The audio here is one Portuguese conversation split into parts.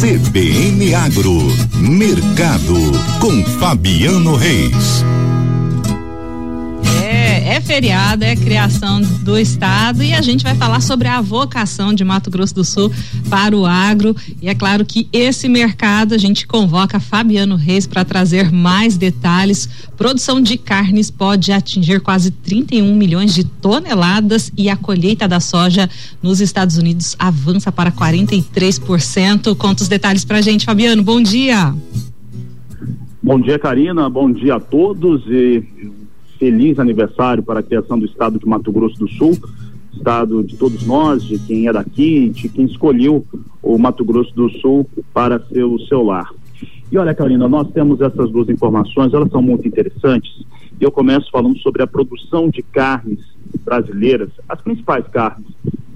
CBN Agro, Mercado, com Fabiano Reis. Feriado, é criação do estado e a gente vai falar sobre a vocação de Mato Grosso do Sul para o agro. E é claro que esse mercado a gente convoca Fabiano Reis para trazer mais detalhes. Produção de carnes pode atingir quase 31 milhões de toneladas e a colheita da soja nos Estados Unidos avança para 43%. Conta os detalhes para a gente, Fabiano. Bom dia. Bom dia, Karina. Bom dia a todos e feliz aniversário para a criação do estado de Mato Grosso do Sul, estado de todos nós, de quem é daqui, de quem escolheu o Mato Grosso do Sul para ser o seu lar. E olha, Karina, nós temos essas duas informações, elas são muito interessantes. E eu começo falando sobre a produção de carnes brasileiras, as principais carnes,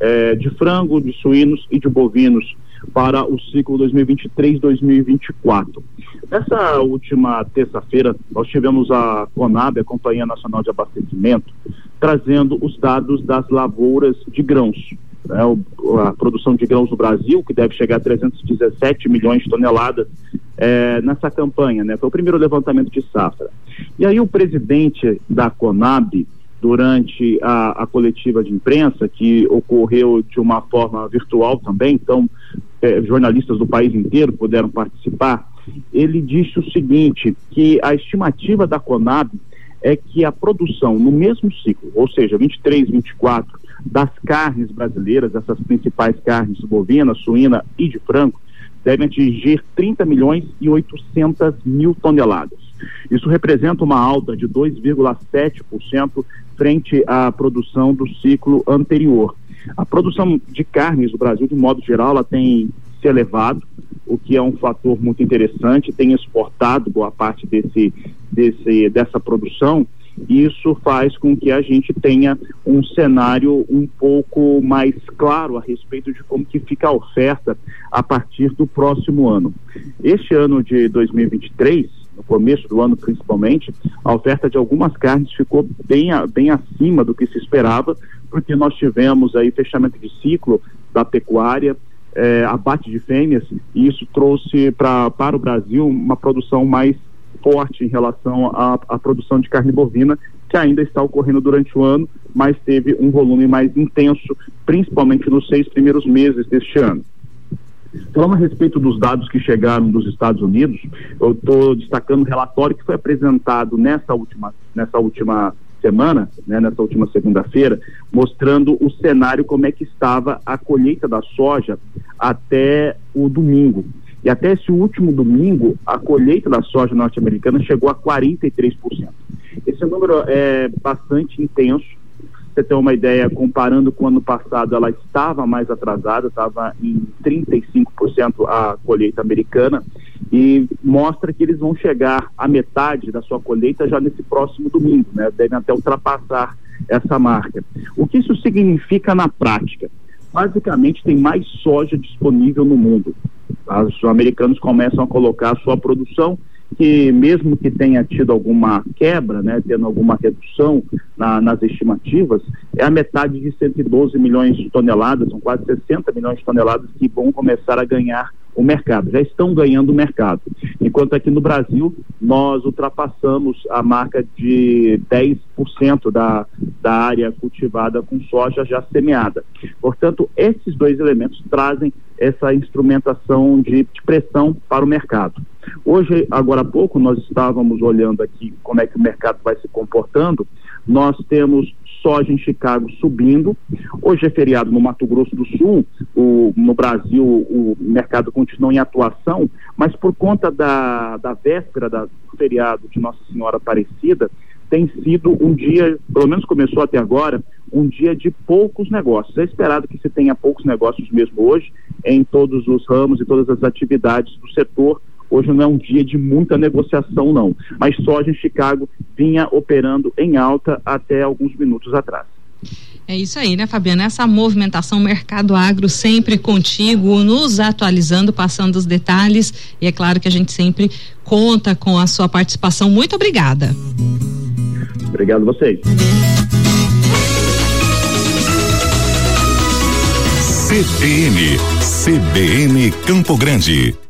é, de frango, de suínos e de bovinos para o ciclo 2023-2024. Nessa última terça-feira, nós tivemos a CONAB, a Companhia Nacional de Abastecimento, trazendo os dados das lavouras de grãos. Né, a produção de grãos no Brasil, que deve chegar a 317 milhões de toneladas é, nessa campanha, né? Foi o primeiro levantamento de safra. E aí o presidente da CONAB, durante a, a, coletiva de imprensa, que ocorreu de uma forma virtual também, então é, jornalistas do país inteiro puderam participar, ele disse o seguinte, que a estimativa da Conab é que a produção no mesmo ciclo, ou seja, 23, 24, das carnes brasileiras, essas principais carnes bovina, suína e de frango, devem atingir 30 milhões e 800 mil toneladas. Isso representa uma alta de 2,7% frente à produção do ciclo anterior. A produção de carnes no Brasil, de modo geral, ela tem se elevado, o que é um fator muito interessante, tem exportado boa parte desse, desse, dessa produção, e isso faz com que a gente tenha um cenário um pouco mais claro a respeito de como que fica a oferta a partir do próximo ano. Este ano de 2023, no começo do ano principalmente, a oferta de algumas carnes ficou bem, bem acima do que se esperava, porque nós tivemos aí fechamento de ciclo da pecuária, é, abate de fêmeas, e isso trouxe pra, para o Brasil uma produção mais forte em relação à, à produção de carne bovina, que ainda está ocorrendo durante o ano, mas teve um volume mais intenso, principalmente nos seis primeiros meses deste ano. Falando a respeito dos dados que chegaram dos Estados Unidos, eu estou destacando o relatório que foi apresentado nessa última, nessa última semana, né, nessa última segunda-feira, mostrando o cenário como é que estava a colheita da soja até o domingo. E até esse último domingo, a colheita da soja norte-americana chegou a 43%. Esse número é bastante intenso. Você tem uma ideia, comparando com o ano passado, ela estava mais atrasada, estava em 35% a colheita americana, e mostra que eles vão chegar à metade da sua colheita já nesse próximo domingo, né? Devem até ultrapassar essa marca. O que isso significa na prática? Basicamente, tem mais soja disponível no mundo. Os americanos começam a colocar a sua produção que mesmo que tenha tido alguma quebra, né, tendo alguma redução na, nas estimativas, é a metade de 112 milhões de toneladas, são quase 60 milhões de toneladas que vão começar a ganhar o mercado, já estão ganhando o mercado. Enquanto aqui no Brasil, nós ultrapassamos a marca de 10% da, da área cultivada com soja já semeada. Portanto, esses dois elementos trazem essa instrumentação de, de pressão para o mercado. Hoje, agora há pouco, nós estávamos olhando aqui como é que o mercado vai se comportando. Nós temos soja em Chicago subindo. Hoje é feriado no Mato Grosso do Sul, o, no Brasil o mercado continua em atuação, mas por conta da, da véspera da, do feriado de Nossa Senhora Aparecida, tem sido um dia, pelo menos começou até agora, um dia de poucos negócios. É esperado que se tenha poucos negócios mesmo hoje, em todos os ramos e todas as atividades do setor, Hoje não é um dia de muita negociação, não. Mas soja em Chicago vinha operando em alta até alguns minutos atrás. É isso aí, né, Fabiana? Essa movimentação Mercado Agro sempre contigo, nos atualizando, passando os detalhes. E é claro que a gente sempre conta com a sua participação. Muito obrigada. Obrigado a vocês. CBN CBN Campo Grande.